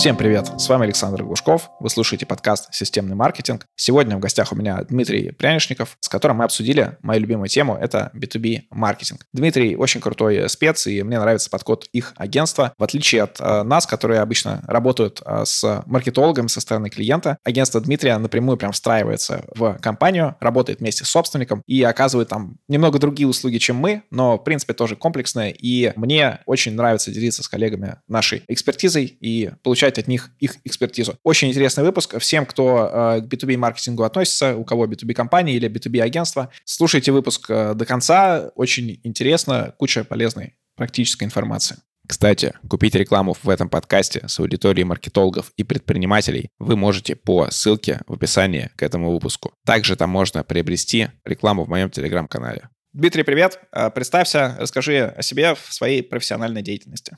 Всем привет! С вами Александр Глушков. Вы слушаете подкаст «Системный маркетинг». Сегодня в гостях у меня Дмитрий Прянишников, с которым мы обсудили мою любимую тему — это B2B маркетинг. Дмитрий очень крутой спец, и мне нравится подход их агентства. В отличие от э, нас, которые обычно работают э, с маркетологом со стороны клиента, агентство Дмитрия напрямую прям встраивается в компанию, работает вместе с собственником и оказывает там немного другие услуги, чем мы, но, в принципе, тоже комплексные. И мне очень нравится делиться с коллегами нашей экспертизой и получать получать от них их экспертизу. Очень интересный выпуск. Всем, кто э, к B2B маркетингу относится, у кого B2B компании или B2B агентство, слушайте выпуск э, до конца. Очень интересно, куча полезной практической информации. Кстати, купить рекламу в этом подкасте с аудиторией маркетологов и предпринимателей вы можете по ссылке в описании к этому выпуску. Также там можно приобрести рекламу в моем телеграм-канале. Дмитрий, привет. Э, представься, расскажи о себе в своей профессиональной деятельности.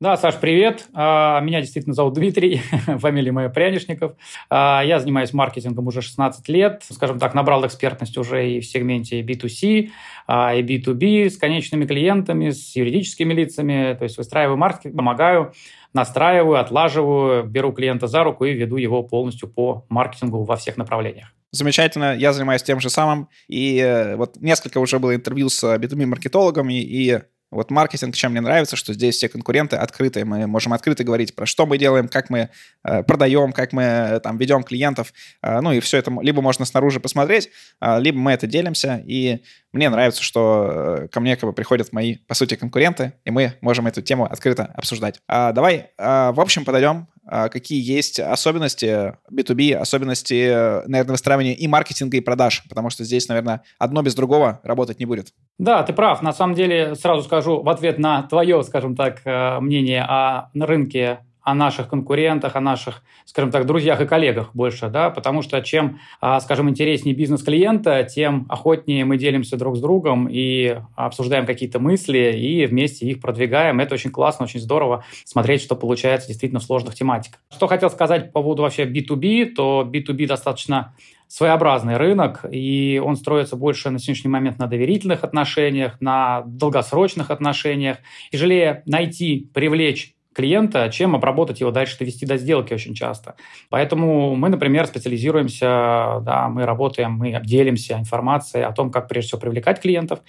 Да, Саш, привет. А, меня действительно зовут Дмитрий, фамилия моя Прянишников. А, я занимаюсь маркетингом уже 16 лет. Скажем так, набрал экспертность уже и в сегменте B2C, а, и B2B с конечными клиентами, с юридическими лицами. То есть выстраиваю маркетинг, помогаю, настраиваю, отлаживаю, беру клиента за руку и веду его полностью по маркетингу во всех направлениях. Замечательно, я занимаюсь тем же самым. И э, вот несколько уже было интервью с B2B-маркетологами, и вот маркетинг, чем мне нравится, что здесь все конкуренты открытые, мы можем открыто говорить про что мы делаем, как мы э, продаем, как мы э, там ведем клиентов, э, ну и все это либо можно снаружи посмотреть, э, либо мы это делимся, и мне нравится, что э, ко мне как бы приходят мои, по сути, конкуренты, и мы можем эту тему открыто обсуждать. А, давай, а, в общем, подойдем, а, какие есть особенности B2B, особенности, наверное, выстраивания и маркетинга, и продаж, потому что здесь, наверное, одно без другого работать не будет. Да, ты прав. На самом деле, сразу скажу в ответ на твое, скажем так, э, мнение о рынке о наших конкурентах, о наших, скажем так, друзьях и коллегах больше, да, потому что чем, а, скажем, интереснее бизнес клиента, тем охотнее мы делимся друг с другом и обсуждаем какие-то мысли и вместе их продвигаем. Это очень классно, очень здорово смотреть, что получается действительно в сложных тематиках. Что хотел сказать по поводу вообще B2B, то B2B достаточно своеобразный рынок, и он строится больше на сегодняшний момент на доверительных отношениях, на долгосрочных отношениях. Тяжелее найти, привлечь клиента, чем обработать его дальше, довести до сделки очень часто. Поэтому мы, например, специализируемся, да, мы работаем, мы делимся информацией о том, как прежде всего привлекать клиентов.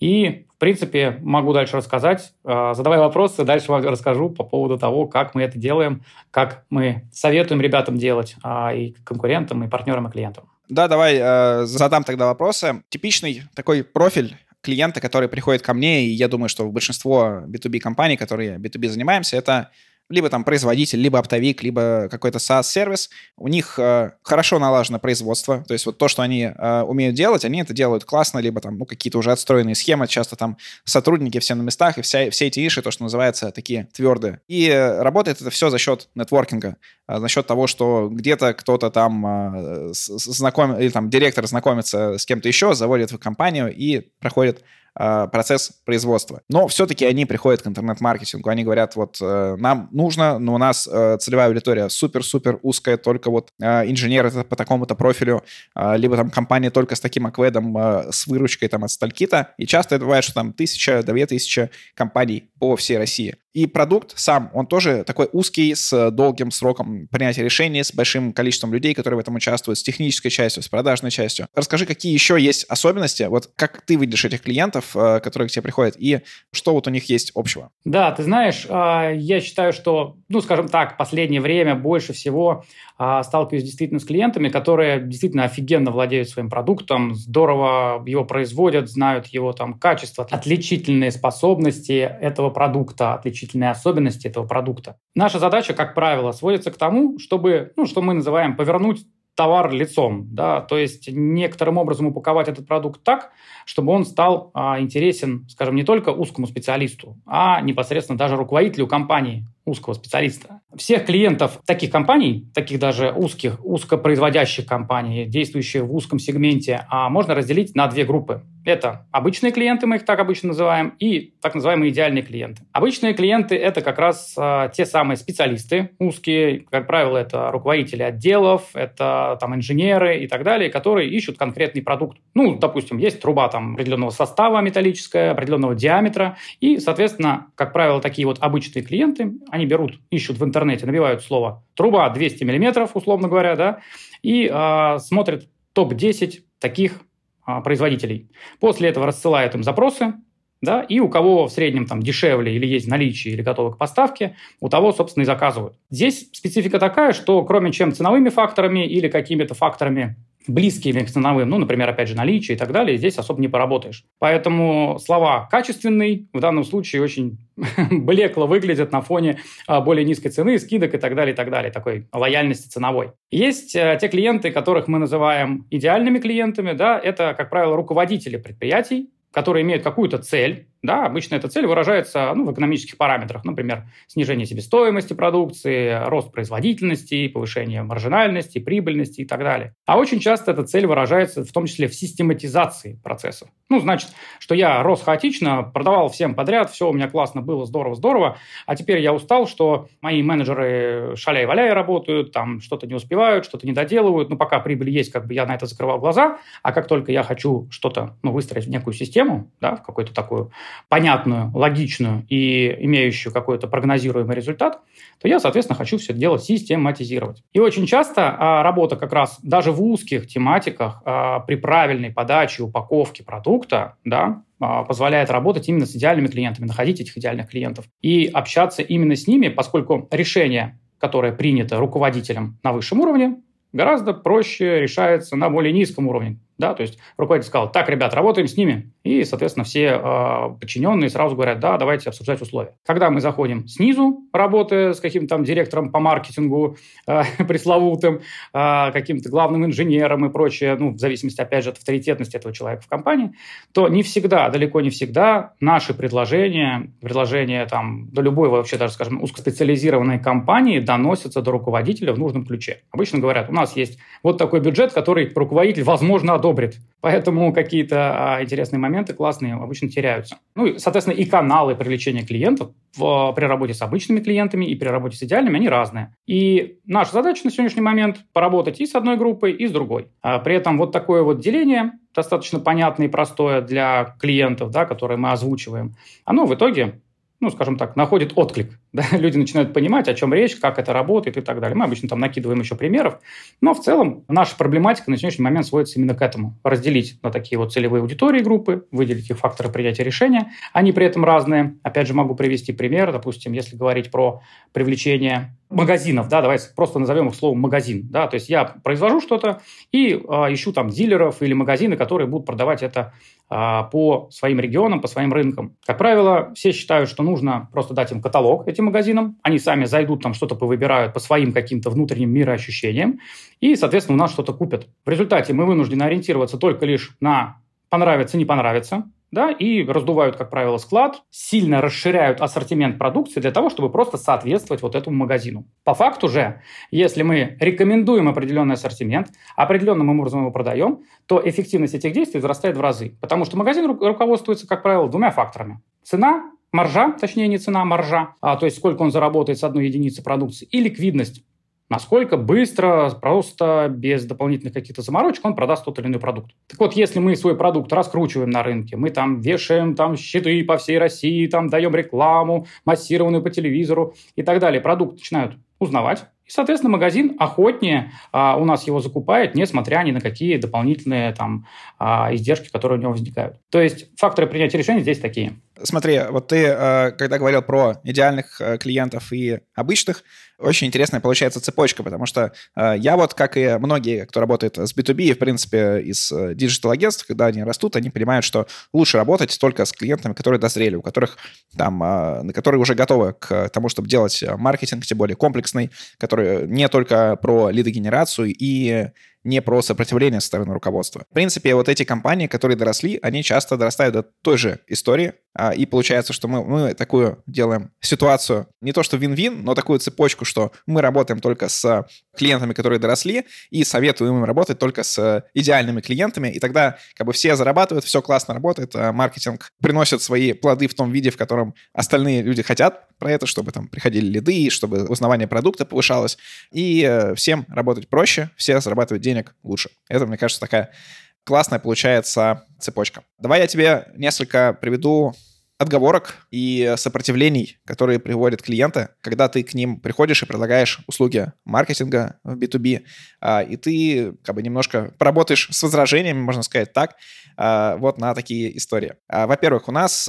И, в принципе, могу дальше рассказать. А, задавай вопросы, дальше вам расскажу по поводу того, как мы это делаем, как мы советуем ребятам делать, а, и конкурентам, и партнерам, и клиентам. Да, давай э, задам тогда вопросы. Типичный такой профиль клиента, который приходит ко мне, и я думаю, что большинство B2B компаний, которые B2B занимаемся, это либо там производитель, либо оптовик, либо какой-то SaaS-сервис, у них э, хорошо налажено производство, то есть вот то, что они э, умеют делать, они это делают классно, либо там ну, какие-то уже отстроенные схемы, часто там сотрудники все на местах, и вся, все эти иши, то, что называется, такие твердые. И э, работает это все за счет нетворкинга, э, за счет того, что где-то кто-то там э, знаком, или там директор знакомится с кем-то еще, заводит в компанию и проходит процесс производства. Но все-таки они приходят к интернет-маркетингу, они говорят, вот э, нам нужно, но у нас э, целевая аудитория супер-супер узкая, только вот инженеры по такому-то профилю, либо там компания только с таким акведом, с выручкой там от сталькита. И часто это бывает, что там тысяча, две тысячи компаний по всей России. И продукт сам, он тоже такой узкий, с долгим сроком принятия решений, с большим количеством людей, которые в этом участвуют, с технической частью, с продажной частью. Расскажи, какие еще есть особенности, вот как ты видишь этих клиентов, э, которые к тебе приходят, и что вот у них есть общего? Да, ты знаешь, а, я считаю, что, ну, скажем так, последнее время больше всего а, сталкиваюсь действительно с клиентами, которые действительно офигенно владеют своим продуктом, здорово его производят, знают его там качество, отличительные способности этого продукта, отличительные особенности этого продукта. Наша задача, как правило, сводится к тому, чтобы, ну, что мы называем повернуть товар лицом, да, то есть некоторым образом упаковать этот продукт так, чтобы он стал а, интересен, скажем, не только узкому специалисту, а непосредственно даже руководителю компании узкого специалиста. Всех клиентов таких компаний, таких даже узких, узкопроизводящих компаний, действующих в узком сегменте, а, можно разделить на две группы. Это обычные клиенты, мы их так обычно называем, и так называемые идеальные клиенты. Обычные клиенты – это как раз э, те самые специалисты узкие, как правило, это руководители отделов, это там инженеры и так далее, которые ищут конкретный продукт. Ну, допустим, есть труба там определенного состава металлическая, определенного диаметра, и, соответственно, как правило, такие вот обычные клиенты, они берут, ищут в интернете, набивают слово «труба 200 миллиметров», условно говоря, да, и э, смотрят топ-10 таких а, производителей. После этого рассылают им запросы, да, и у кого в среднем там дешевле или есть наличие или готовы к поставке, у того, собственно, и заказывают. Здесь специфика такая, что кроме чем ценовыми факторами или какими-то факторами близкими к ценовым, ну, например, опять же, наличие и так далее, здесь особо не поработаешь. Поэтому слова «качественный» в данном случае очень блекло выглядят на фоне а, более низкой цены, скидок и так далее, и так далее, такой лояльности ценовой. Есть а, те клиенты, которых мы называем идеальными клиентами, да, это, как правило, руководители предприятий, которые имеют какую-то цель, да, обычно эта цель выражается ну, в экономических параметрах, например, снижение себестоимости продукции, рост производительности, повышение маржинальности, прибыльности и так далее. А очень часто эта цель выражается в том числе в систематизации процесса. Ну, значит, что я рос хаотично, продавал всем подряд, все у меня классно было, здорово-здорово, а теперь я устал, что мои менеджеры шаляй-валяй работают, там что-то не успевают, что-то не доделывают, ну, пока прибыль есть, как бы я на это закрывал глаза, а как только я хочу что-то, ну, выстроить в некую систему, да, в какую-то такую понятную, логичную и имеющую какой-то прогнозируемый результат, то я, соответственно, хочу все это дело систематизировать. И очень часто а, работа как раз даже в узких тематиках а, при правильной подаче, упаковке продукта, да, а, позволяет работать именно с идеальными клиентами, находить этих идеальных клиентов и общаться именно с ними, поскольку решение, которое принято руководителем на высшем уровне, гораздо проще решается на более низком уровне, да, то есть руководитель сказал, так, ребят, работаем с ними. И, соответственно, все э, подчиненные сразу говорят, да, давайте обсуждать условия. Когда мы заходим снизу, работая с каким-то там директором по маркетингу, э, пресловутым, э, каким-то главным инженером и прочее, ну, в зависимости, опять же, от авторитетности этого человека в компании, то не всегда, далеко не всегда наши предложения, предложения там до любой вообще даже, скажем, узкоспециализированной компании доносятся до руководителя в нужном ключе. Обычно говорят, у нас есть вот такой бюджет, который руководитель, возможно, одобрит. Поэтому какие-то а, интересные моменты классные обычно теряются. Ну и, соответственно, и каналы привлечения клиентов в, при работе с обычными клиентами и при работе с идеальными, они разные. И наша задача на сегодняшний момент поработать и с одной группой, и с другой. А при этом вот такое вот деление достаточно понятное и простое для клиентов, да, которые мы озвучиваем, оно в итоге ну, скажем так, находит отклик. Да? Люди начинают понимать, о чем речь, как это работает и так далее. Мы обычно там накидываем еще примеров. Но в целом наша проблематика на сегодняшний момент сводится именно к этому. Разделить на такие вот целевые аудитории группы, выделить их факторы принятия решения. Они при этом разные. Опять же, могу привести пример. Допустим, если говорить про привлечение магазинов, да, давайте просто назовем их словом магазин, да, то есть я произвожу что-то и э, ищу там дилеров или магазины, которые будут продавать это э, по своим регионам, по своим рынкам. Как правило, все считают, что нужно просто дать им каталог этим магазинам, они сами зайдут там что-то повыбирают по своим каким-то внутренним мироощущениям и, соответственно, у нас что-то купят. В результате мы вынуждены ориентироваться только лишь на понравится, не понравится, да, и раздувают, как правило, склад, сильно расширяют ассортимент продукции для того, чтобы просто соответствовать вот этому магазину. По факту же, если мы рекомендуем определенный ассортимент, определенным образом его продаем, то эффективность этих действий возрастает в разы, потому что магазин руководствуется, как правило, двумя факторами. Цена маржа, точнее не цена, а маржа, а, то есть сколько он заработает с одной единицы продукции, и ликвидность, насколько быстро, просто, без дополнительных каких-то заморочек он продаст тот или иной продукт. Так вот, если мы свой продукт раскручиваем на рынке, мы там вешаем там щиты по всей России, там даем рекламу, массированную по телевизору и так далее, продукт начинают узнавать, и, соответственно, магазин охотнее а, у нас его закупает, несмотря ни на какие дополнительные там а, издержки, которые у него возникают. То есть факторы принятия решений здесь такие. Смотри, вот ты, э, когда говорил про идеальных э, клиентов и обычных, очень интересная получается цепочка, потому что э, я вот, как и многие, кто работает с B2B, в принципе, из digital-агентств, когда они растут, они понимают, что лучше работать только с клиентами, которые дозрели, у которых там, которые уже готовы к тому, чтобы делать маркетинг, тем более комплексный, который не только про лидогенерацию и не про сопротивление со стороны руководства. В принципе, вот эти компании, которые доросли, они часто дорастают до той же истории, а, и получается, что мы, мы такую делаем ситуацию, не то что вин-вин, но такую цепочку, что мы работаем только с клиентами, которые доросли, и советуем им работать только с идеальными клиентами, и тогда как бы все зарабатывают, все классно работает, а маркетинг приносит свои плоды в том виде, в котором остальные люди хотят про это, чтобы там приходили лиды, чтобы узнавание продукта повышалось, и э, всем работать проще, все зарабатывать денег лучше. Это, мне кажется, такая классная получается цепочка. Давай я тебе несколько приведу отговорок и сопротивлений, которые приводят клиенты, когда ты к ним приходишь и предлагаешь услуги маркетинга в B2B, а, и ты как бы немножко поработаешь с возражениями, можно сказать так, а, вот на такие истории. А, во-первых, у нас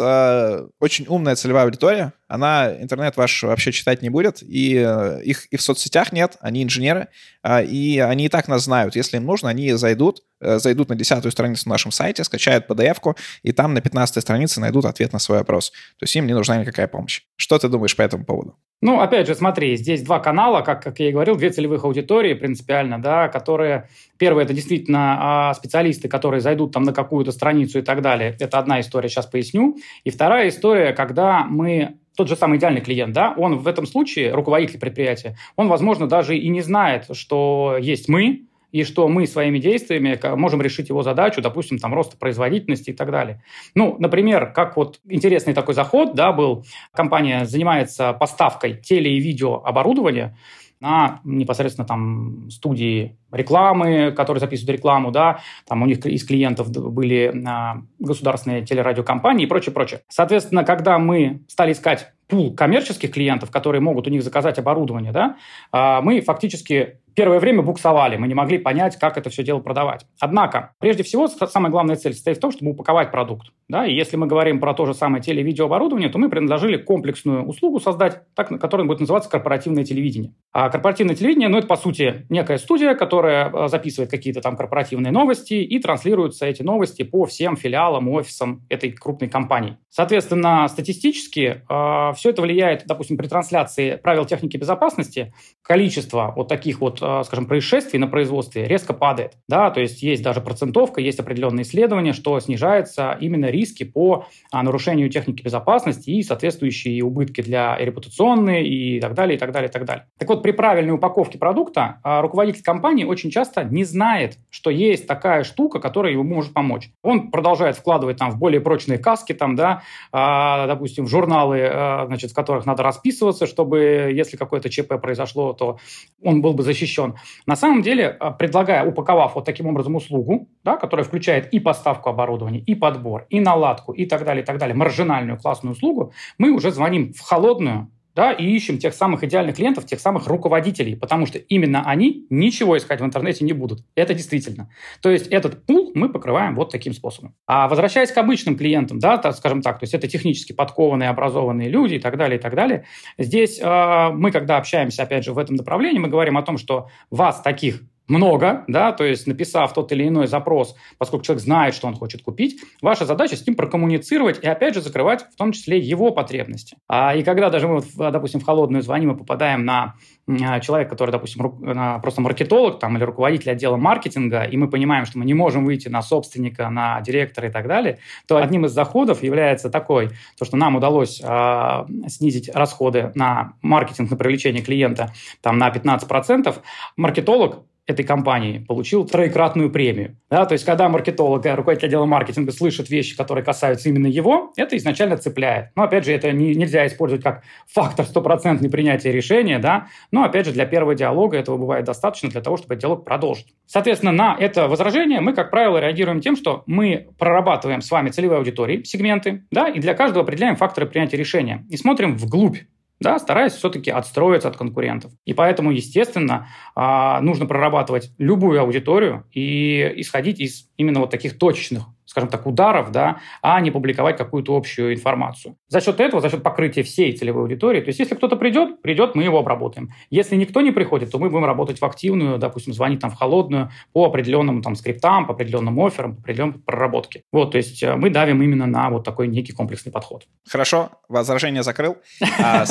очень умная целевая аудитория, она интернет ваш вообще читать не будет, и э, их и в соцсетях нет, они инженеры, и они и так нас знают. Если им нужно, они зайдут, э, зайдут на десятую страницу на нашем сайте, скачают PDF-ку, и там на 15 странице найдут ответ на свой вопрос. То есть им не нужна никакая помощь. Что ты думаешь по этому поводу? Ну, опять же, смотри, здесь два канала, как, как я и говорил, две целевых аудитории принципиально, да, которые... Первое, это действительно а, специалисты, которые зайдут там на какую-то страницу и так далее. Это одна история, сейчас поясню. И вторая история, когда мы тот же самый идеальный клиент, да, он в этом случае, руководитель предприятия, он, возможно, даже и не знает, что есть мы, и что мы своими действиями можем решить его задачу, допустим, там, роста производительности и так далее. Ну, например, как вот интересный такой заход, да, был, компания занимается поставкой теле- и видеооборудования, на непосредственно там студии рекламы, которые записывают рекламу, да, там у них из клиентов были а, государственные телерадиокомпании и прочее, прочее. Соответственно, когда мы стали искать пул коммерческих клиентов, которые могут у них заказать оборудование, да, а, мы фактически первое время буксовали, мы не могли понять, как это все дело продавать. Однако, прежде всего, самая главная цель состоит в том, чтобы упаковать продукт. Да? И если мы говорим про то же самое теле- и видеооборудование, то мы предложили комплексную услугу создать, так, которая будет называться корпоративное телевидение. А корпоративное телевидение, ну, это, по сути, некая студия, которая а, записывает какие-то там корпоративные новости и транслируются эти новости по всем филиалам, офисам этой крупной компании. Соответственно, статистически э, все это влияет, допустим, при трансляции правил техники безопасности, количество вот таких вот Э, скажем, происшествий на производстве резко падает. Да, то есть есть даже процентовка, есть определенные исследования, что снижаются именно риски по а, нарушению техники безопасности и соответствующие убытки для репутационные и так далее, и так далее, и так далее. Так вот, при правильной упаковке продукта а, руководитель компании очень часто не знает, что есть такая штука, которая ему может помочь. Он продолжает вкладывать там в более прочные каски, там, да, а, допустим, в журналы, значит, в которых надо расписываться, чтобы, если какое-то ЧП произошло, то он был бы защищен защищен. На самом деле, а, предлагая, упаковав вот таким образом услугу, да, которая включает и поставку оборудования, и подбор, и наладку, и так далее, и так далее, маржинальную классную услугу, мы уже звоним в холодную да, и ищем тех самых идеальных клиентов, тех самых руководителей, потому что именно они ничего искать в интернете не будут. Это действительно. То есть этот пул мы покрываем вот таким способом. А возвращаясь к обычным клиентам, да, так, скажем так, то есть это технически подкованные, образованные люди и так далее, и так далее. Здесь э, мы, когда общаемся, опять же, в этом направлении, мы говорим о том, что вас таких много, да, то есть написав тот или иной запрос, поскольку человек знает, что он хочет купить, ваша задача с ним прокоммуницировать и, опять же, закрывать в том числе его потребности. А, и когда даже мы, допустим, в холодную звоним и попадаем на а, человека, который, допустим, просто маркетолог там, или руководитель отдела маркетинга, и мы понимаем, что мы не можем выйти на собственника, на директора и так далее, то одним из заходов является такой, то, что нам удалось э, снизить расходы на маркетинг, на привлечение клиента там, на 15%. Маркетолог этой компании получил троекратную премию. Да, то есть, когда маркетолог, руководитель отдела маркетинга слышит вещи, которые касаются именно его, это изначально цепляет. Но, опять же, это не, нельзя использовать как фактор стопроцентной принятия решения, да, но, опять же, для первого диалога этого бывает достаточно для того, чтобы диалог продолжить. Соответственно, на это возражение мы, как правило, реагируем тем, что мы прорабатываем с вами целевые аудитории, сегменты, да, и для каждого определяем факторы принятия решения и смотрим вглубь да, стараясь все-таки отстроиться от конкурентов. И поэтому, естественно, а, нужно прорабатывать любую аудиторию и исходить из именно вот таких точечных скажем так, ударов, да, а не публиковать какую-то общую информацию. За счет этого, за счет покрытия всей целевой аудитории, то есть если кто-то придет, придет, мы его обработаем. Если никто не приходит, то мы будем работать в активную, допустим, звонить там в холодную по определенным там скриптам, по определенным офферам, по определенной проработке. Вот, то есть э, мы давим именно на вот такой некий комплексный подход. Хорошо, возражение закрыл. А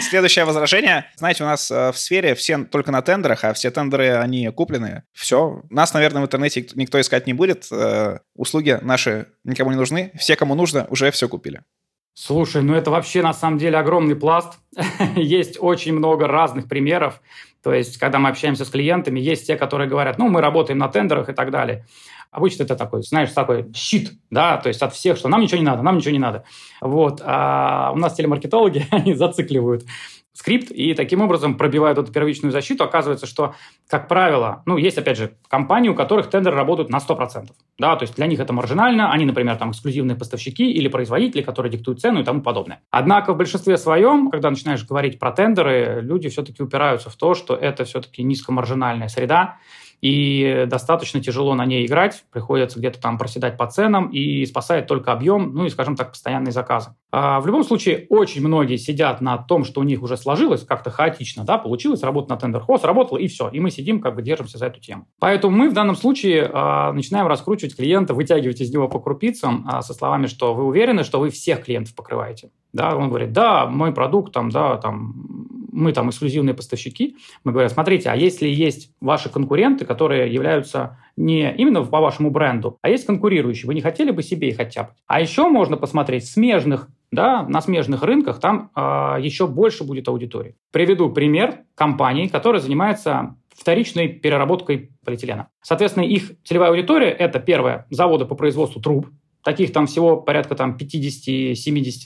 следующее возражение. Знаете, у нас э, в сфере все только на тендерах, а все тендеры, они куплены. Все. Нас, наверное, в интернете никто искать не будет. Э, услуги наши никому не нужны. Все, кому нужно, уже все купили. Слушай, ну это вообще на самом деле огромный пласт. есть очень много разных примеров. То есть, когда мы общаемся с клиентами, есть те, которые говорят, ну, мы работаем на тендерах и так далее. Обычно это такой, знаешь, такой щит, да, то есть от всех, что нам ничего не надо, нам ничего не надо. Вот. А у нас телемаркетологи, они зацикливают скрипт и таким образом пробивают эту первичную защиту. Оказывается, что, как правило, ну, есть, опять же, компании, у которых тендеры работают на 100%. Да, то есть для них это маржинально, они, например, там эксклюзивные поставщики или производители, которые диктуют цену и тому подобное. Однако в большинстве своем, когда начинаешь говорить про тендеры, люди все-таки упираются в то, что это все-таки низкомаржинальная среда, и достаточно тяжело на ней играть, приходится где-то там проседать по ценам, и спасает только объем, ну и, скажем так, постоянные заказы. А в любом случае, очень многие сидят на том, что у них уже сложилось как-то хаотично, да, получилось, работа на тендер хост, работала, и все, и мы сидим, как бы держимся за эту тему. Поэтому мы в данном случае а, начинаем раскручивать клиента, вытягивать из него по крупицам а, со словами, что вы уверены, что вы всех клиентов покрываете. Да, он говорит, да, мой продукт, там, да, там, мы там эксклюзивные поставщики, мы говорим, смотрите, а если есть ваши конкуренты, которые являются не именно по вашему бренду, а есть конкурирующие, вы не хотели бы себе их оттяпать? А еще можно посмотреть смежных да, на смежных рынках там э, еще больше будет аудитории. Приведу пример компании, которая занимается вторичной переработкой полиэтилена. Соответственно, их целевая аудитория – это, первое, заводы по производству труб, Таких там всего порядка там 50-70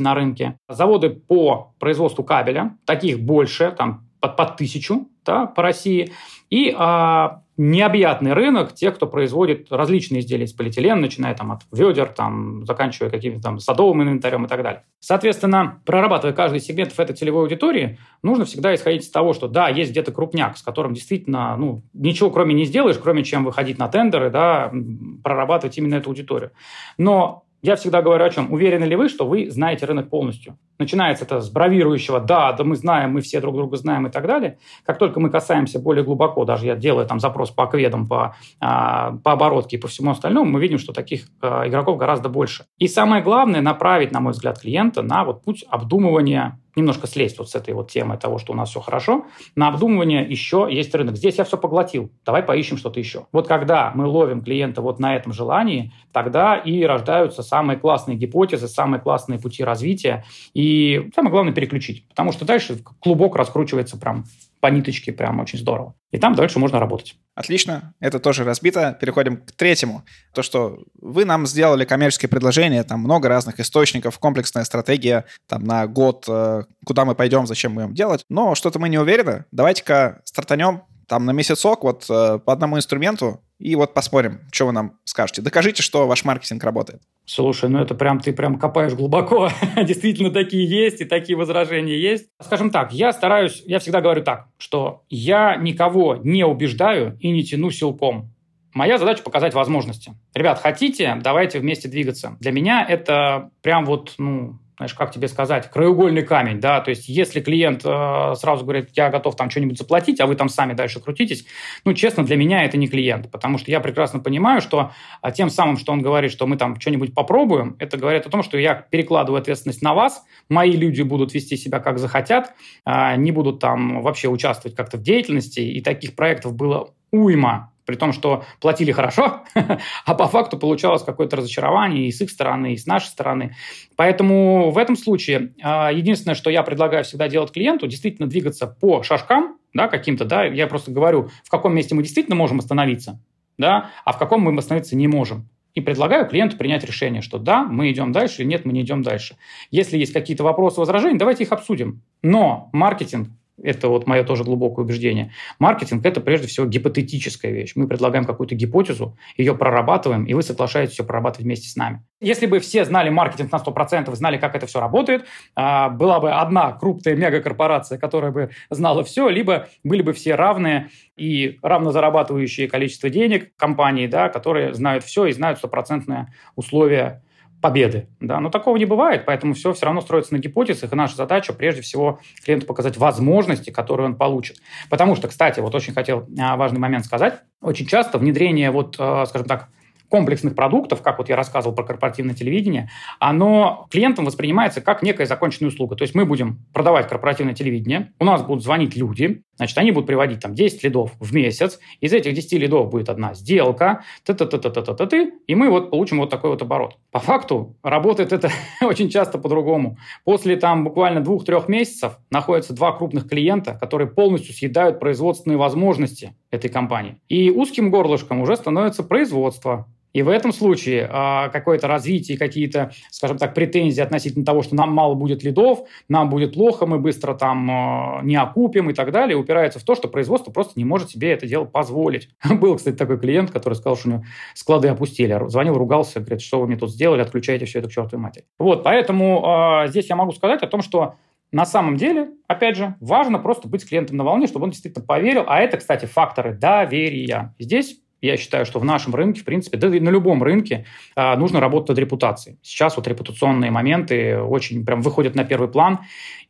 на рынке. Заводы по производству кабеля, таких больше, там под, под тысячу да, по России. И а, необъятный рынок тех, кто производит различные изделия из полиэтилена, начиная там от ведер, там, заканчивая каким-то там садовым инвентарем и так далее. Соответственно, прорабатывая каждый сегмент в этой целевой аудитории, нужно всегда исходить из того, что да, есть где-то крупняк, с которым действительно ну, ничего кроме не сделаешь, кроме чем выходить на тендеры, да, прорабатывать именно эту аудиторию. Но я всегда говорю о чем? Уверены ли вы, что вы знаете рынок полностью? Начинается это с бравирующего «да, да мы знаем, мы все друг друга знаем» и так далее. Как только мы касаемся более глубоко, даже я делаю там запрос по акведам, по, а, по оборотке и по всему остальному, мы видим, что таких а, игроков гораздо больше. И самое главное, направить, на мой взгляд, клиента на вот путь обдумывания немножко слезть вот с этой вот темы того, что у нас все хорошо, на обдумывание еще есть рынок. Здесь я все поглотил, давай поищем что-то еще. Вот когда мы ловим клиента вот на этом желании, тогда и рождаются самые классные гипотезы, самые классные пути развития. И самое главное переключить, потому что дальше клубок раскручивается прям по ниточке, прям очень здорово. И там дальше можно работать. Отлично, это тоже разбито. Переходим к третьему. То, что вы нам сделали коммерческое предложение, там много разных источников, комплексная стратегия там на год, э, куда мы пойдем, зачем мы будем делать. Но что-то мы не уверены. Давайте-ка стартанем там на месяцок вот э, по одному инструменту, и вот посмотрим, что вы нам скажете. Докажите, что ваш маркетинг работает. Слушай, ну это прям ты прям копаешь глубоко. Действительно, такие есть, и такие возражения есть. Скажем так, я стараюсь, я всегда говорю так, что я никого не убеждаю и не тяну силком. Моя задача показать возможности. Ребят, хотите, давайте вместе двигаться. Для меня это прям вот, ну, знаешь, как тебе сказать, краеугольный камень, да, то есть если клиент э, сразу говорит, я готов там что-нибудь заплатить, а вы там сами дальше крутитесь, ну, честно, для меня это не клиент, потому что я прекрасно понимаю, что а, тем самым, что он говорит, что мы там что-нибудь попробуем, это говорит о том, что я перекладываю ответственность на вас, мои люди будут вести себя как захотят, э, не будут там вообще участвовать как-то в деятельности, и таких проектов было уйма при том, что платили хорошо, а по факту получалось какое-то разочарование и с их стороны, и с нашей стороны. Поэтому в этом случае а, единственное, что я предлагаю всегда делать клиенту, действительно двигаться по шажкам, да, каким-то, да, я просто говорю, в каком месте мы действительно можем остановиться, да, а в каком мы остановиться не можем. И предлагаю клиенту принять решение, что да, мы идем дальше, или нет, мы не идем дальше. Если есть какие-то вопросы, возражения, давайте их обсудим. Но маркетинг это вот мое тоже глубокое убеждение. Маркетинг – это прежде всего гипотетическая вещь. Мы предлагаем какую-то гипотезу, ее прорабатываем, и вы соглашаетесь все прорабатывать вместе с нами. Если бы все знали маркетинг на 100%, знали, как это все работает, а, была бы одна крупная мегакорпорация, которая бы знала все, либо были бы все равные и равно зарабатывающие количество денег компании, да, которые знают все и знают стопроцентные условия победы. Да? Но такого не бывает, поэтому все все равно строится на гипотезах, и наша задача прежде всего клиенту показать возможности, которые он получит. Потому что, кстати, вот очень хотел а, важный момент сказать, очень часто внедрение, вот, а, скажем так, комплексных продуктов, как вот я рассказывал про корпоративное телевидение, оно клиентам воспринимается как некая законченная услуга. То есть мы будем продавать корпоративное телевидение, у нас будут звонить люди, Значит, они будут приводить там 10 лидов в месяц, из этих 10 лидов будет одна сделка, т т т т т т т и мы вот получим вот такой вот оборот. По факту работает это очень часто по-другому. После там буквально двух-трех месяцев находятся два крупных клиента, которые полностью съедают производственные возможности этой компании. И узким горлышком уже становится производство, и в этом случае а, какое-то развитие, какие-то, скажем так, претензии относительно того, что нам мало будет лидов, нам будет плохо, мы быстро там а, не окупим и так далее, упирается в то, что производство просто не может себе это дело позволить. Был, кстати, такой клиент, который сказал, что у него склады опустили. Звонил, ругался, говорит, что вы мне тут сделали, отключайте все это к чертовой матери. Вот, поэтому а, здесь я могу сказать о том, что на самом деле, опять же, важно просто быть с клиентом на волне, чтобы он действительно поверил. А это, кстати, факторы доверия. Здесь я считаю, что в нашем рынке, в принципе, да и на любом рынке а, нужно работать над репутацией. Сейчас вот репутационные моменты очень прям выходят на первый план,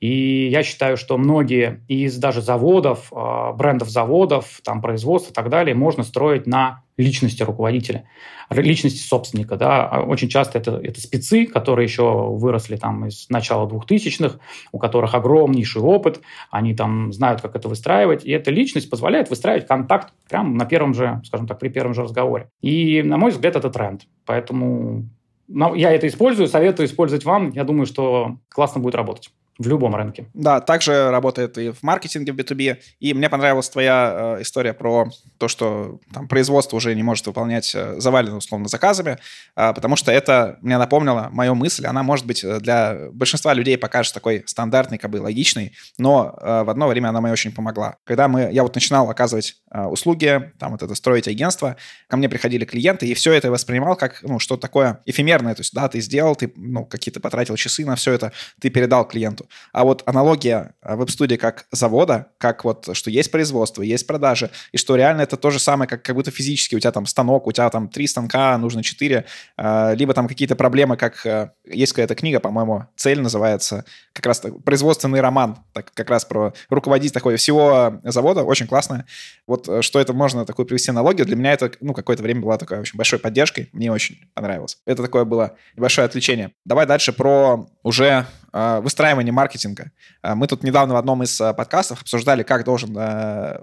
и я считаю, что многие из даже заводов, а, брендов заводов, там производства и так далее можно строить на личности руководителя, личности собственника. Да. А очень часто это, это спецы, которые еще выросли там из начала 2000-х, у которых огромнейший опыт, они там знают, как это выстраивать, и эта личность позволяет выстраивать контакт прямо на первом же, скажем так, при первом же разговоре. И, на мой взгляд, это тренд. Поэтому ну, я это использую, советую использовать вам. Я думаю, что классно будет работать в любом рынке. Да, также работает и в маркетинге в B2B. И мне понравилась твоя э, история про то, что там производство уже не может выполнять э, заваленные условно заказами, э, потому что это мне напомнило мою мысль. Она, может быть, э, для большинства людей покажется такой стандартной, как бы логичной, но э, в одно время она мне очень помогла. Когда мы, я вот начинал оказывать услуги, там вот это строить агентство, ко мне приходили клиенты, и все это я воспринимал как, ну, что такое эфемерное. То есть, да, ты сделал, ты, ну, какие-то потратил часы на все это, ты передал клиенту. А вот аналогия а, веб-студии как завода, как вот, что есть производство, есть продажи, и что реально это то же самое, как, как будто физически у тебя там станок, у тебя там три станка, нужно четыре, а, либо там какие-то проблемы, как а, есть какая-то книга, по-моему, «Цель» называется, как раз производственный роман, так, как раз про руководить такой всего завода, очень классно. Вот э, что это можно такую привести аналогию, для меня это, ну, какое-то время была такой очень большой поддержкой, мне очень понравилось. Это такое было небольшое отвлечение. Давай дальше про уже выстраивание маркетинга. Э, мы тут недавно в одном из э, подкастов обсуждали, как должен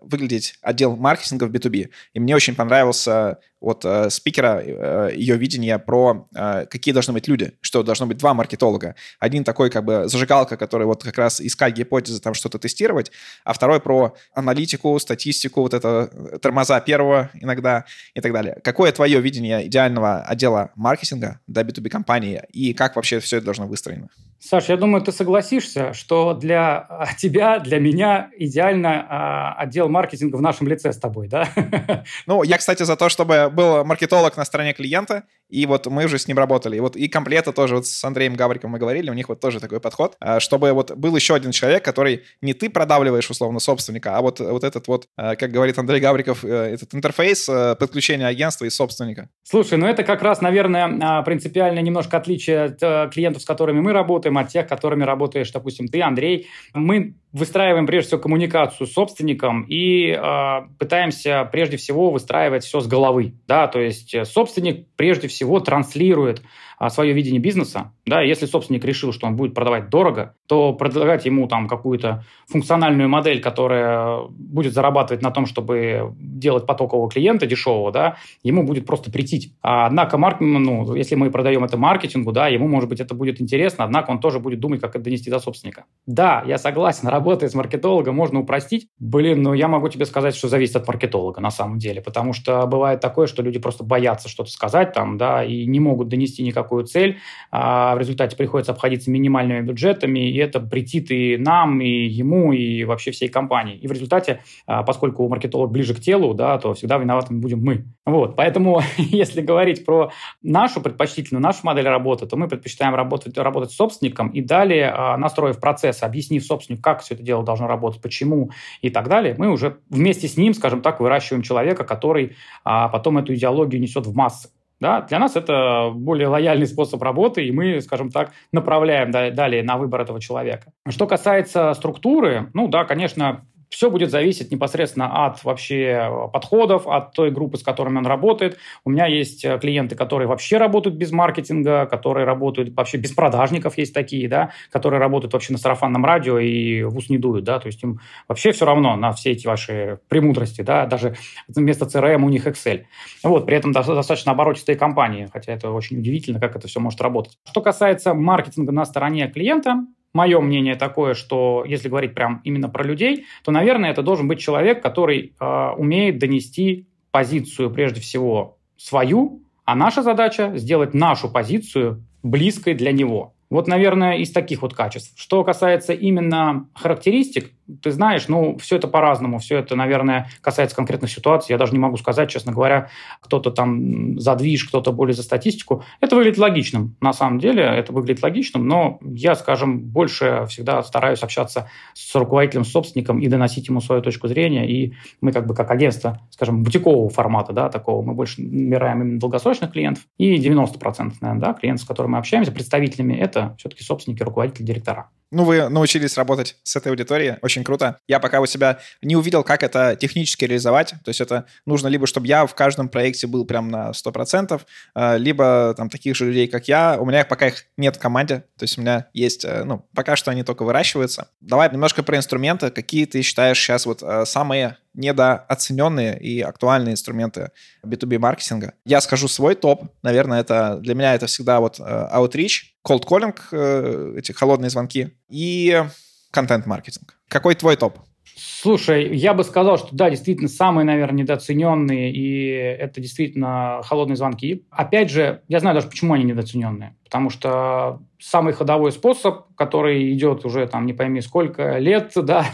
выглядеть отдел маркетинга в B2B. И мне очень понравился от э, спикера э, ее видение про э, какие должны быть люди, что должно быть два маркетолога. Один такой как бы зажигалка, который вот как раз искать гипотезы, там что-то тестировать, а второй про аналитику, статистику, вот это тормоза первого иногда и так далее. Какое твое видение идеального отдела маркетинга для B2B компании и как вообще все это должно выстроено? Саш, я думаю, ты согласишься, что для а, тебя, для меня идеально а, отдел маркетинга в нашем лице с тобой, да? Ну, я, кстати, за то, чтобы был маркетолог на стороне клиента, и вот мы уже с ним работали. И вот и комплета тоже вот с Андреем Гавриком мы говорили, у них вот тоже такой подход, а, чтобы вот был еще один человек, который не ты продавливаешь условно собственника, а вот, вот этот вот, как говорит Андрей Гавриков, э, этот интерфейс подключения агентства и собственника. Слушай, ну это как раз, наверное, принципиальное немножко отличие от э, клиентов, с которыми мы работаем, работаем от тех, которыми работаешь, допустим, ты, Андрей. Мы выстраиваем прежде всего коммуникацию с собственником и э, пытаемся прежде всего выстраивать все с головы. Да? То есть э, собственник прежде всего транслирует свое видение бизнеса. Да? Если собственник решил, что он будет продавать дорого, то предлагать ему там какую-то функциональную модель, которая будет зарабатывать на том, чтобы делать потокового клиента дешевого, да, ему будет просто притить. А, однако, марк, ну, если мы продаем это маркетингу, да, ему, может быть, это будет интересно, однако он тоже будет думать, как это донести до собственника. Да, я согласен, работая с маркетологом можно упростить. Блин, но я могу тебе сказать, что зависит от маркетолога на самом деле, потому что бывает такое, что люди просто боятся что-то сказать там, да, и не могут донести никакую цель, а в результате приходится обходиться минимальными бюджетами, и это претит и нам, и ему, и вообще всей компании. И в результате, а, поскольку маркетолог ближе к телу, да, то всегда виноватыми будем мы. Вот, поэтому если говорить про нашу предпочтительную, нашу модель работы, то мы предпочитаем работать, работать с собственником и далее, а, настроив процесс, объяснив собственнику, как все это дело должно работать, почему и так далее, мы уже вместе с ним, скажем так, выращиваем человека, который а, потом эту идеологию несет в массы. Да, для нас это более лояльный способ работы, и мы, скажем так, направляем далее на выбор этого человека. Что касается структуры, ну да, конечно, все будет зависеть непосредственно от вообще подходов, от той группы, с которыми он работает. У меня есть э, клиенты, которые вообще работают без маркетинга, которые работают вообще без продажников, есть такие, да, которые работают вообще на сарафанном радио и в ус не дуют, да, то есть им вообще все равно на все эти ваши премудрости, да, даже вместо CRM у них Excel. Вот, при этом достаточно оборотистые компании, хотя это очень удивительно, как это все может работать. Что касается маркетинга на стороне клиента, Мое мнение такое, что если говорить прям именно про людей, то, наверное, это должен быть человек, который э, умеет донести позицию прежде всего свою, а наша задача сделать нашу позицию близкой для него. Вот, наверное, из таких вот качеств. Что касается именно характеристик, ты знаешь, ну, все это по-разному, все это, наверное, касается конкретных ситуаций. Я даже не могу сказать, честно говоря, кто-то там за движ, кто-то более за статистику. Это выглядит логичным, на самом деле, это выглядит логичным, но я, скажем, больше всегда стараюсь общаться с руководителем, с собственником и доносить ему свою точку зрения. И мы как бы как агентство, скажем, бутикового формата, да, такого, мы больше набираем именно долгосрочных клиентов. И 90%, наверное, да, клиентов, с которыми мы общаемся, представителями, это все-таки собственники, руководители, директора. Ну, вы научились работать с этой аудиторией, очень круто. Я пока у себя не увидел, как это технически реализовать. То есть это нужно либо, чтобы я в каждом проекте был прям на 100%, э, либо там таких же людей, как я. У меня пока их нет в команде. То есть у меня есть, э, ну, пока что они только выращиваются. Давай немножко про инструменты. Какие ты считаешь сейчас вот э, самые недооцененные и актуальные инструменты B2B-маркетинга. Я скажу свой топ. Наверное, это для меня это всегда вот Outreach, cold calling, эти холодные звонки и контент-маркетинг. Какой твой топ? Слушай, я бы сказал, что да, действительно, самые, наверное, недооцененные, и это действительно холодные звонки. Опять же, я знаю даже, почему они недооцененные. Потому что самый ходовой способ, который идет уже там не пойми сколько лет, да,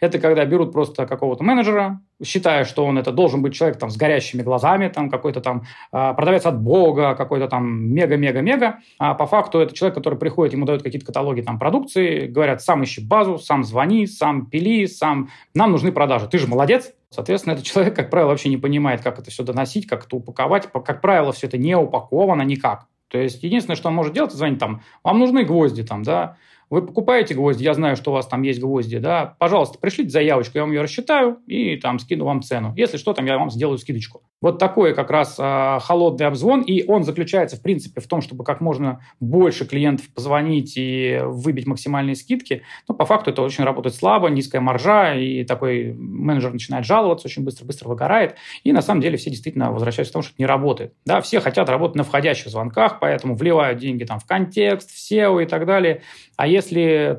это когда берут просто какого-то менеджера, считая, что он это должен быть человек там с горящими глазами, там какой-то там э, продавец от бога, какой-то там мега-мега-мега, а по факту это человек, который приходит, ему дают какие-то каталоги там продукции, говорят, сам ищи базу, сам звони, сам пили, сам, нам нужны продажи, ты же молодец, Соответственно, этот человек, как правило, вообще не понимает, как это все доносить, как это упаковать. Как правило, все это не упаковано никак. То есть единственное, что он может делать, это звонить там, вам нужны гвозди там, да, вы покупаете гвозди, я знаю, что у вас там есть гвозди, да, пожалуйста, пришлите заявочку, я вам ее рассчитаю и там скину вам цену. Если что, там я вам сделаю скидочку. Вот такой как раз а, холодный обзвон, и он заключается, в принципе, в том, чтобы как можно больше клиентов позвонить и выбить максимальные скидки. Но по факту это очень работает слабо, низкая маржа, и такой менеджер начинает жаловаться, очень быстро-быстро выгорает. И на самом деле все действительно возвращаются к тому, что это не работает. Да, все хотят работать на входящих звонках, поэтому вливают деньги там в контекст, в SEO и так далее. А если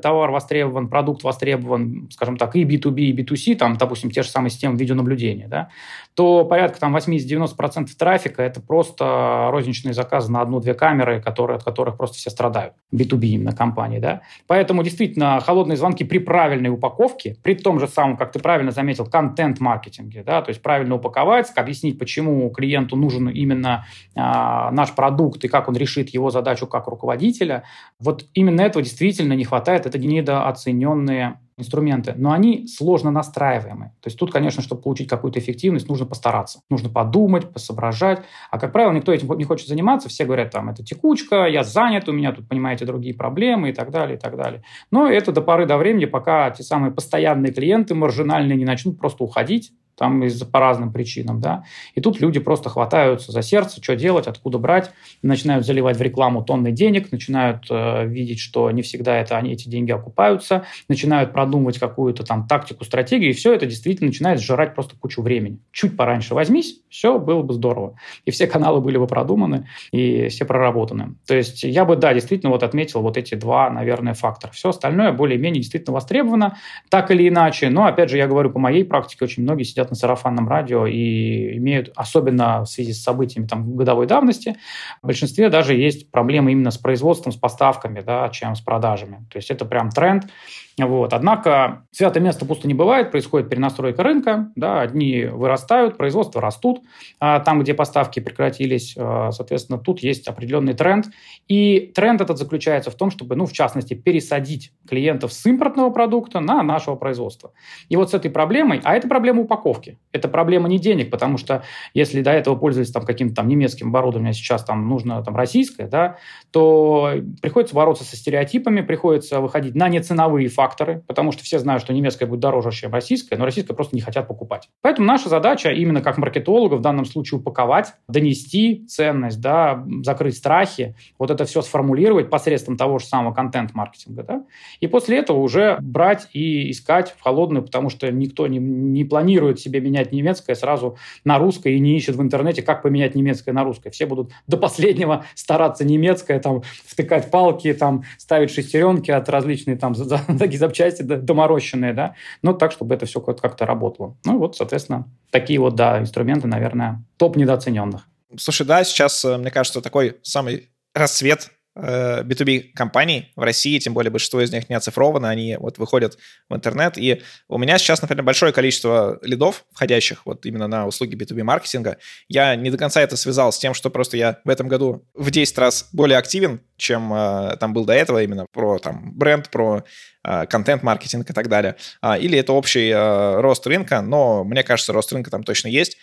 товар востребован, продукт востребован, скажем так, и B2B, и B2C, там, допустим, те же самые системы видеонаблюдения, да, то порядка там 80-90% трафика – это просто розничные заказы на одну-две камеры, которые, от которых просто все страдают. B2B именно компании, да. Поэтому действительно холодные звонки при правильной упаковке, при том же самом, как ты правильно заметил, контент-маркетинге, да, то есть правильно упаковать, объяснить, почему клиенту нужен именно а, наш продукт и как он решит его задачу как руководителя. Вот именно этого действительно не хватает, это недооцененные инструменты, но они сложно настраиваемые. То есть тут, конечно, чтобы получить какую-то эффективность, нужно постараться. Нужно подумать, посоображать. А, как правило, никто этим не хочет заниматься. Все говорят, там, это текучка, я занят, у меня тут, понимаете, другие проблемы и так далее, и так далее. Но это до поры до времени, пока те самые постоянные клиенты маржинальные не начнут просто уходить, там из по разным причинам, да. И тут люди просто хватаются за сердце, что делать, откуда брать, начинают заливать в рекламу тонны денег, начинают э, видеть, что не всегда это они эти деньги окупаются, начинают продумывать какую-то там тактику, стратегию, и все это действительно начинает сжирать просто кучу времени. Чуть пораньше возьмись, все было бы здорово. И все каналы были бы продуманы, и все проработаны. То есть я бы, да, действительно вот отметил вот эти два, наверное, фактора. Все остальное более-менее действительно востребовано, так или иначе. Но, опять же, я говорю по моей практике, очень многие сидят на сарафанном радио и имеют, особенно в связи с событиями там, годовой давности, в большинстве даже есть проблемы именно с производством, с поставками, да, чем с продажами. То есть это прям тренд. Вот. Однако святое место пусто не бывает, происходит перенастройка рынка, да, одни вырастают, производства растут, а там, где поставки прекратились, а, соответственно, тут есть определенный тренд. И тренд этот заключается в том, чтобы, ну, в частности, пересадить клиентов с импортного продукта на нашего производства. И вот с этой проблемой, а это проблема упаковки, это проблема не денег, потому что если до этого пользовались там каким-то там немецким оборудованием, а сейчас там нужно там российское, да, то приходится бороться со стереотипами, приходится выходить на неценовые факторы, факторы, потому что все знают, что немецкая будет дороже, чем российская, но российская просто не хотят покупать. Поэтому наша задача именно как маркетолога в данном случае упаковать, донести ценность, да, закрыть страхи, вот это все сформулировать посредством того же самого контент-маркетинга. Да? И после этого уже брать и искать в холодную, потому что никто не, не планирует себе менять немецкое сразу на русское и не ищет в интернете, как поменять немецкое на русское. Все будут до последнего стараться немецкое, там, втыкать палки, там, ставить шестеренки от различных там, такие запчасти доморощенные, да, но так, чтобы это все как-то работало. Ну вот, соответственно, такие вот, да, инструменты, наверное, топ недооцененных. Слушай, да, сейчас, э, мне кажется, такой самый расцвет B2B э, компаний в России, тем более большинство из них не оцифрованы, они вот выходят в интернет. И у меня сейчас, например, большое количество лидов, входящих вот именно на услуги B2B маркетинга. Я не до конца это связал с тем, что просто я в этом году в 10 раз более активен, чем э, там был до этого, именно про там бренд, про э, контент-маркетинг и так далее. А, или это общий э, рост рынка, но мне кажется, рост рынка там точно есть.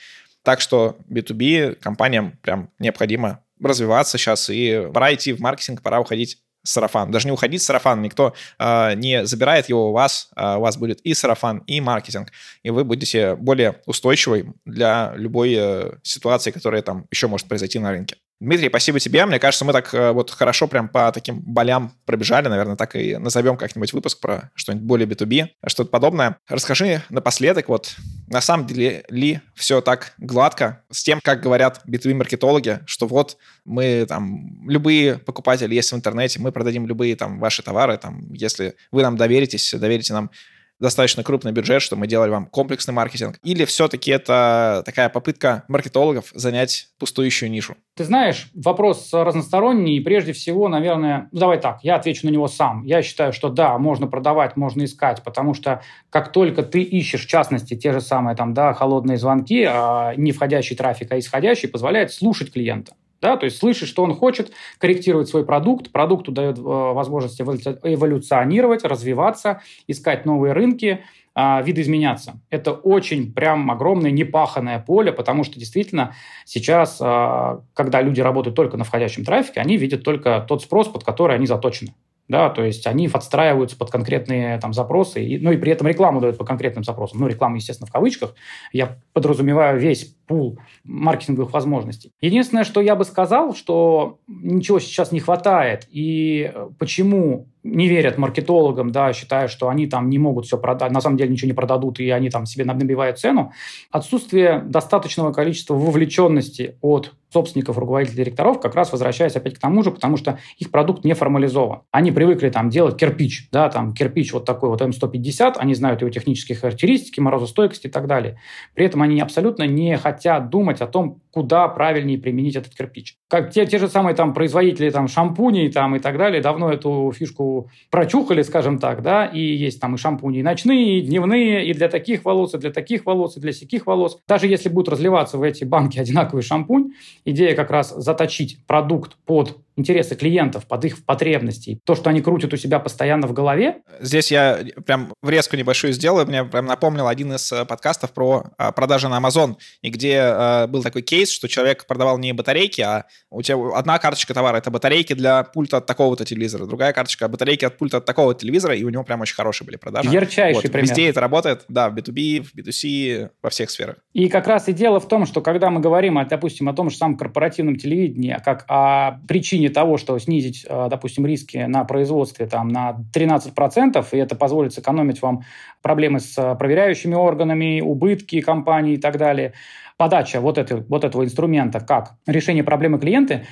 Так что B2B компаниям прям необходимо развиваться сейчас, и пора идти в маркетинг, пора уходить сарафан. Даже не уходить сарафан, никто э, не забирает его у вас, э, у вас будет и сарафан, и маркетинг, и вы будете более устойчивой для любой э, ситуации, которая там еще может произойти на рынке. Дмитрий, спасибо тебе. Мне кажется, мы так э, вот хорошо прям по таким болям пробежали. Наверное, так и назовем как-нибудь выпуск про что-нибудь более B2B, что-то подобное. Расскажи напоследок, вот на самом деле ли все так гладко с тем, как говорят B2B-маркетологи, что вот мы там, любые покупатели есть в интернете, мы продадим любые там ваши товары, там, если вы нам доверитесь, доверите нам достаточно крупный бюджет, что мы делали вам комплексный маркетинг? Или все-таки это такая попытка маркетологов занять пустующую нишу? Ты знаешь, вопрос разносторонний, и прежде всего, наверное, ну давай так, я отвечу на него сам. Я считаю, что да, можно продавать, можно искать, потому что как только ты ищешь, в частности, те же самые там, да, холодные звонки, а не входящий трафик, а исходящий, позволяет слушать клиента. Да, то есть слышит, что он хочет, корректировать свой продукт, продукту дает э, возможность эволюционировать, развиваться, искать новые рынки, э, видоизменяться. Это очень прям огромное непаханное поле, потому что действительно сейчас, э, когда люди работают только на входящем трафике, они видят только тот спрос, под который они заточены да, то есть они подстраиваются под конкретные там запросы, и, ну и при этом рекламу дают по конкретным запросам, ну реклама, естественно, в кавычках, я подразумеваю весь пул маркетинговых возможностей. Единственное, что я бы сказал, что ничего сейчас не хватает, и почему не верят маркетологам, да, считая, что они там не могут все продать, на самом деле ничего не продадут, и они там себе набивают цену. Отсутствие достаточного количества вовлеченности от собственников, руководителей директоров, как раз возвращаясь опять к тому же, потому что их продукт не формализован. Они привыкли там делать кирпич, да, там кирпич вот такой вот М150, они знают его технические характеристики, морозостойкость и так далее. При этом они абсолютно не хотят думать о том, куда правильнее применить этот кирпич. Как те, те же самые там производители там шампуней там и так далее давно эту фишку прочухали, скажем так, да, и есть там и шампуни и ночные, и дневные, и для таких волос, и для таких волос, и для всяких волос. Даже если будут разливаться в эти банки одинаковый шампунь, идея как раз заточить продукт под интересы клиентов, под их потребности, то, что они крутят у себя постоянно в голове. Здесь я прям врезку небольшую сделаю. Мне прям напомнил один из э, подкастов про а, продажи на Amazon, и где а, был такой кейс, что человек продавал не батарейки, а у тебя одна карточка товара — это батарейки для пульта от такого-то телевизора, другая карточка — батарейки от пульта от такого телевизора, и у него прям очень хорошие были продажи. Ярчайший вот, пример. Везде это работает, да, в B2B, в B2C, во всех сферах. И как раз и дело в том, что когда мы говорим, допустим, о том же самом корпоративном телевидении, как о причине того, что снизить, э, допустим, риски на производстве там, на 13%, и это позволит сэкономить вам проблемы с э, проверяющими органами, убытки компании и так далее, подача вот, этой, вот этого инструмента как решение проблемы клиента,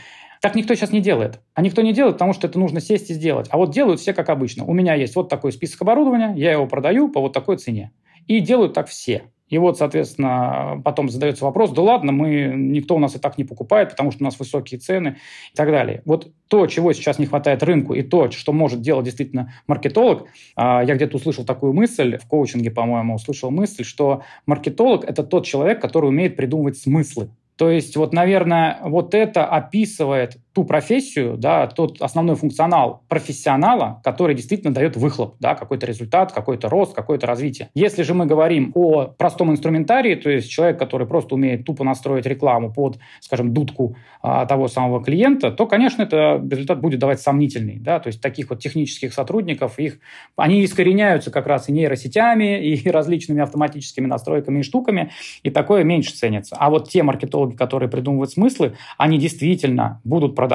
так никто сейчас не делает. А никто не делает, потому что это нужно сесть и сделать. А вот делают все как обычно. У меня есть вот такой список оборудования, я его продаю по вот такой цене. И делают так все. И вот, соответственно, потом задается вопрос, да ладно, мы, никто у нас и так не покупает, потому что у нас высокие цены и так далее. Вот то, чего сейчас не хватает рынку, и то, что может делать действительно маркетолог, а, я где-то услышал такую мысль, в коучинге, по-моему, услышал мысль, что маркетолог – это тот человек, который умеет придумывать смыслы. То есть, вот, наверное, вот это описывает ту профессию, да, тот основной функционал профессионала, который действительно дает выхлоп, да, какой-то результат, какой-то рост, какое-то развитие. Если же мы говорим о простом инструментарии, то есть человек, который просто умеет тупо настроить рекламу под, скажем, дудку а, того самого клиента, то, конечно, это результат будет давать сомнительный, да, то есть таких вот технических сотрудников, их, они искореняются как раз и нейросетями, и различными автоматическими настройками и штуками, и такое меньше ценится. А вот те маркетологи, которые придумывают смыслы, они действительно будут продавать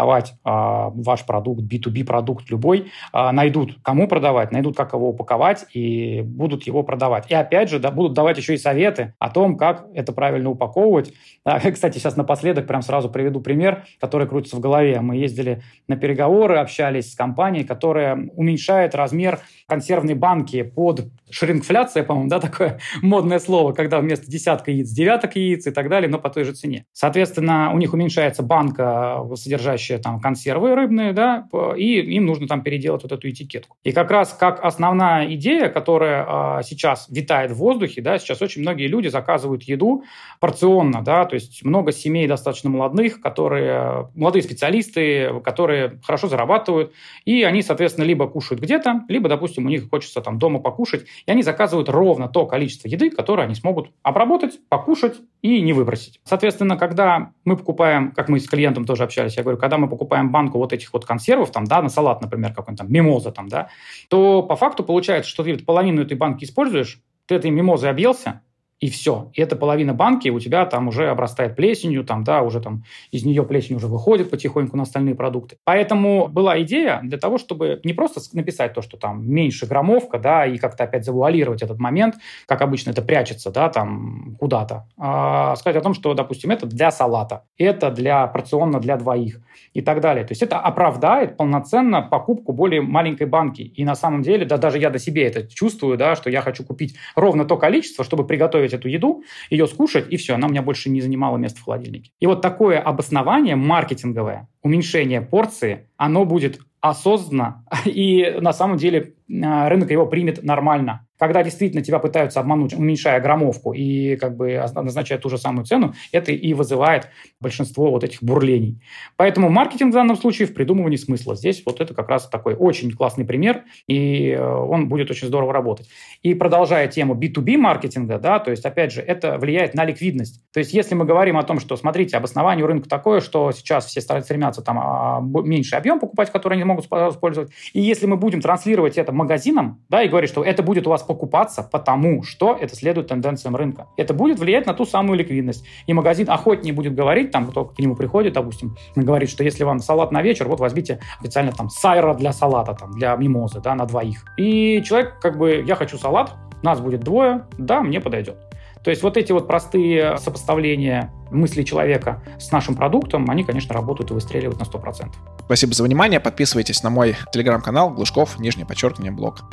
а, ваш продукт, B2B продукт любой, а, найдут, кому продавать, найдут, как его упаковать, и будут его продавать. И опять же, да, будут давать еще и советы о том, как это правильно упаковывать. А, кстати, сейчас напоследок прям сразу приведу пример, который крутится в голове. Мы ездили на переговоры, общались с компанией, которая уменьшает размер консервной банки под шрингфляция, по-моему, да, такое модное слово, когда вместо десятка яиц девяток яиц и так далее, но по той же цене. Соответственно, у них уменьшается банка, содержащая там консервы рыбные, да, и им нужно там переделать вот эту этикетку. И как раз как основная идея, которая а, сейчас витает в воздухе, да, сейчас очень многие люди заказывают еду порционно, да, то есть много семей достаточно молодых, которые, молодые специалисты, которые хорошо зарабатывают, и они, соответственно, либо кушают где-то, либо, допустим, у них хочется там дома покушать, и они заказывают ровно то количество еды, которое они смогут обработать, покушать и не выбросить. Соответственно, когда мы покупаем, как мы с клиентом тоже общались, я говорю, когда мы покупаем банку вот этих вот консервов, там, да, на салат, например, какой-нибудь там мимоза, там, да, то по факту получается, что ты половину этой банки используешь, ты этой мимозой объелся, и все. И эта половина банки у тебя там уже обрастает плесенью, там, да, уже там из нее плесень уже выходит потихоньку на остальные продукты. Поэтому была идея для того, чтобы не просто написать то, что там меньше граммовка, да, и как-то опять завуалировать этот момент, как обычно это прячется, да, там куда-то, а сказать о том, что, допустим, это для салата, это для порционно для двоих и так далее. То есть это оправдает полноценно покупку более маленькой банки. И на самом деле, да, даже я до себе это чувствую, да, что я хочу купить ровно то количество, чтобы приготовить эту еду, ее скушать, и все, она у меня больше не занимала место в холодильнике. И вот такое обоснование маркетинговое, уменьшение порции, оно будет осознанно, и на самом деле а, рынок его примет нормально. Когда действительно тебя пытаются обмануть, уменьшая граммовку и как бы назначая ту же самую цену, это и вызывает большинство вот этих бурлений. Поэтому маркетинг в данном случае в придумывании смысла. Здесь вот это как раз такой очень классный пример, и э, он будет очень здорово работать. И продолжая тему B2B маркетинга, да, то есть, опять же, это влияет на ликвидность. То есть, если мы говорим о том, что, смотрите, обоснование рынка такое, что сейчас все стремятся там а, меньший объем покупать, который они могут использовать, и если мы будем транслировать это магазинам, да, и говорить, что это будет у вас покупаться, потому что это следует тенденциям рынка. Это будет влиять на ту самую ликвидность. И магазин охотнее будет говорить, там, кто к нему приходит, допустим, говорит, что если вам салат на вечер, вот возьмите официально там сайра для салата, там, для мимозы, да, на двоих. И человек как бы, я хочу салат, нас будет двое, да, мне подойдет. То есть вот эти вот простые сопоставления мысли человека с нашим продуктом, они, конечно, работают и выстреливают на 100%. Спасибо за внимание. Подписывайтесь на мой телеграм-канал Глушков, нижнее подчеркивание, блог.